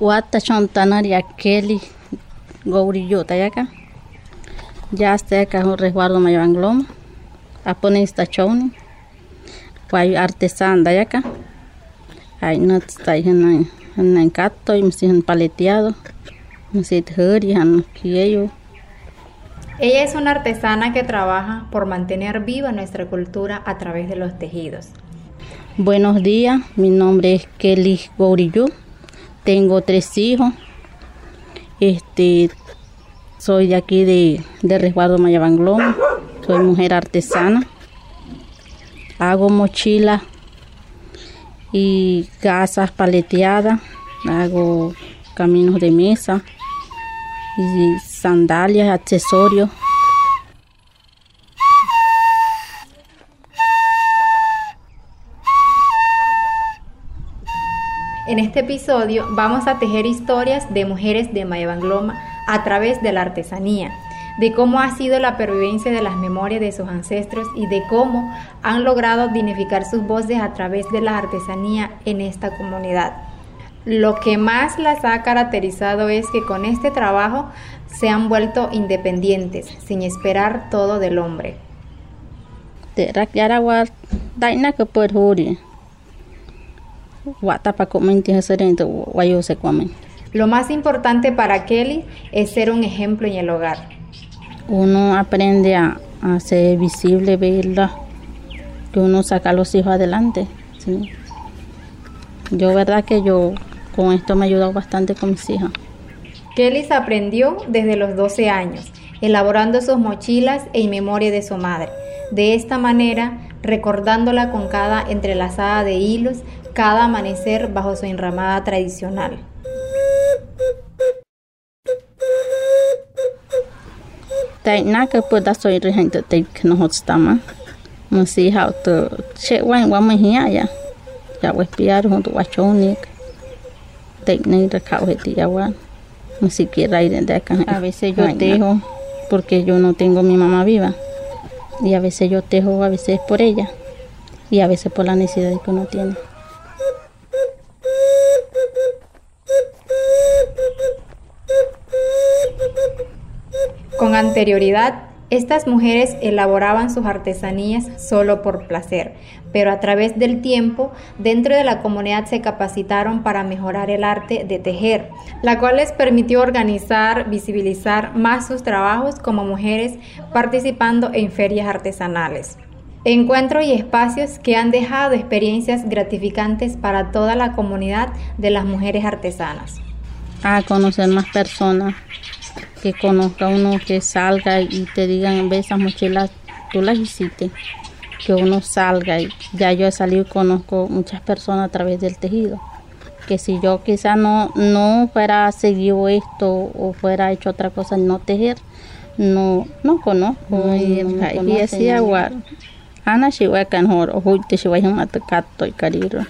Wata chontanar ya Kelly Gourillo tayaka. Ya está acá un resguardo mayabangloma. Apone esta choni. Guay artesan dayaka. Ay no está en en cato y me siguen paleteado. Me siguen ellos. Ella es una artesana que trabaja por mantener viva nuestra cultura a través de los tejidos. Buenos días, mi nombre es Kelly Gourillo. Tengo tres hijos. Este, soy de aquí de, de Resguardo Mayabanglón. Soy mujer artesana. Hago mochilas y gasas paleteadas. Hago caminos de mesa y sandalias, accesorios. En este episodio vamos a tejer historias de mujeres de Mayabangloma a través de la artesanía, de cómo ha sido la pervivencia de las memorias de sus ancestros y de cómo han logrado dignificar sus voces a través de la artesanía en esta comunidad. Lo que más las ha caracterizado es que con este trabajo se han vuelto independientes, sin esperar todo del hombre. Lo más importante para Kelly es ser un ejemplo en el hogar. Uno aprende a, a ser visible, verla, que uno saca a los hijos adelante. ¿sí? Yo verdad que yo con esto me ha ayudado bastante con mis hijas. Kelly aprendió desde los 12 años, elaborando sus mochilas en memoria de su madre. De esta manera, recordándola con cada entrelazada de hilos, cada amanecer bajo su enramada tradicional. Taina que pueda soy regente de que no. No sé how to che wan wa me ya. Ya voy a espiar junto a chonik. Taina de cauheti ya wan. Ni siquiera ir de acá. A veces yo tejo porque yo no tengo mi mamá viva. Y a veces yo tejo, a veces por ella. Y a veces por la necesidad que uno tiene. Con anterioridad, estas mujeres elaboraban sus artesanías solo por placer, pero a través del tiempo, dentro de la comunidad se capacitaron para mejorar el arte de tejer, la cual les permitió organizar, visibilizar más sus trabajos como mujeres participando en ferias artesanales. Encuentros y espacios que han dejado experiencias gratificantes para toda la comunidad de las mujeres artesanas. A conocer más personas, que conozca uno, que salga y te digan, ve esas mochilas, tú las hiciste, que uno salga y ya yo he salido y conozco muchas personas a través del tejido, que si yo quizá no, no fuera seguido esto o fuera hecho otra cosa, no tejer, no, no conozco. y decía, igual, Ana si huecan hor, o huite si huecan atacato y cariro.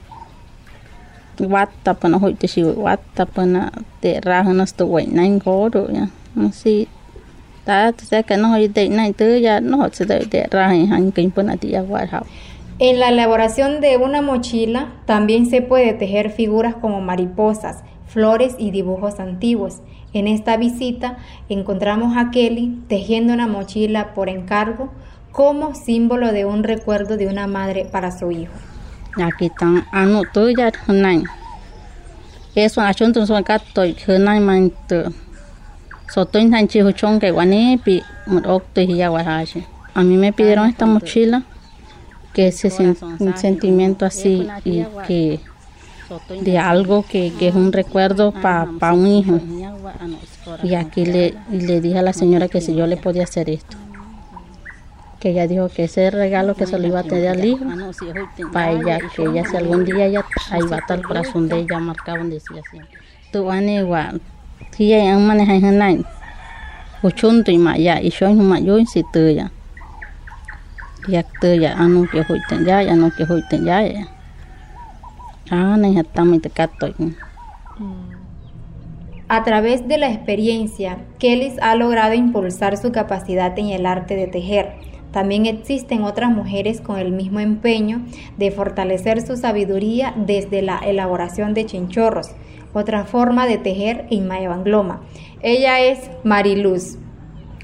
Wata pana huite si wata pana te rajanas tu huenan horo ya. Si ta no de nai tu ya no se de de han que impona. En la elaboración de una mochila también se puede tejer figuras como mariposas, flores y dibujos antiguos. En esta visita encontramos a Kelly tejiendo una mochila por encargo como símbolo de un recuerdo de una madre para su hijo. Aquí están anu tu ya hunai. Eso hunai man tu. So tu intan chi huchon que guani pi murok tu ya guaraje. A mí me pidieron esta mochila que ese un sentimiento así y que de algo que, que es un recuerdo para pa un hijo. Y aquí le, le dije a la señora que si yo le podía hacer esto que ella dijo que ese regalo que se lo iba a tener al hijo para ella, que ella si algún día ella ahí va a estar el corazón de ella marcado donde decía así. Tu A través de la experiencia, Kelly ha logrado impulsar su capacidad en el arte de tejer. También existen otras mujeres con el mismo empeño de fortalecer su sabiduría desde la elaboración de chinchorros, otra forma de tejer en Mayabangloma. Ella es Mariluz,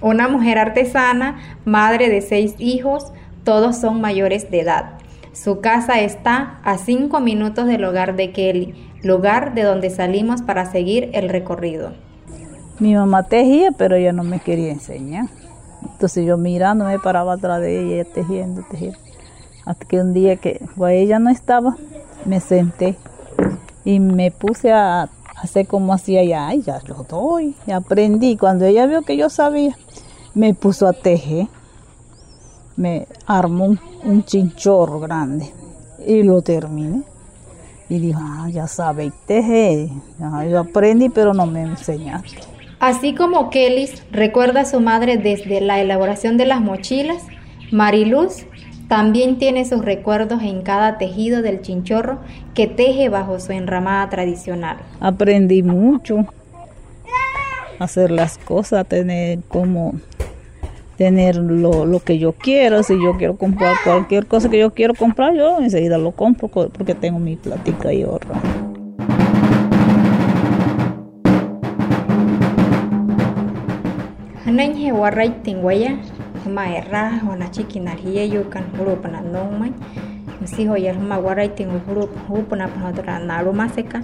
una mujer artesana, madre de seis hijos, todos son mayores de edad. Su casa está a cinco minutos del hogar de Kelly, lugar de donde salimos para seguir el recorrido. Mi mamá tejía, pero ella no me quería enseñar. Entonces yo mirando me paraba atrás de ella, tejiendo, tejiendo. Hasta que un día que ella no estaba, me senté y me puse a hacer como hacía ella. Ay, ya lo doy. Y aprendí. Cuando ella vio que yo sabía, me puso a tejer. Me armó un, chinchorro grande y lo terminé. Y dijo, ah, ya sabéis tejer. yo aprendí, pero no me enseñaste. Así como Kelly recuerda a su madre desde la elaboración de las mochilas, Mariluz también tiene sus recuerdos en cada tejido del chinchorro que teje bajo su enramada tradicional. Aprendí mucho a hacer las cosas, tener como tener lo, que yo quiero. Si yo quiero comprar cualquier cosa que yo quiero comprar, yo enseguida lo compro porque tengo mi platica y ahorra. Ma erra wana chiki na hiye yo kan huru pana nong mai msi ho yer ma warai tingu huru hu pana pana tra naru maseka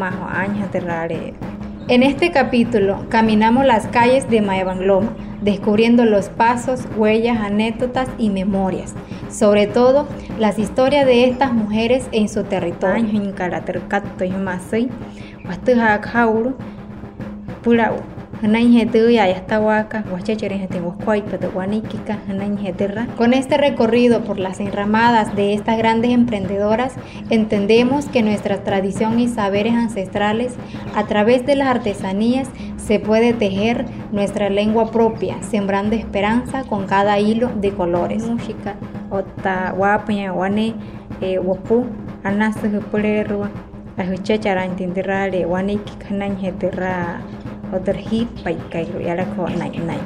ma ho aña terrare En este capítulo caminamos las calles de Maevangloma, descubriendo los pasos, huellas, anécdotas y memorias, sobre todo las historias de estas mujeres en su territorio. Con este recorrido por las enramadas de estas grandes emprendedoras, entendemos que nuestra tradición y saberes ancestrales, a través de las artesanías, se puede tejer nuestra lengua propia, sembrando esperanza con cada hilo de colores. Música, order hit baik kai ro ya la ko nai nai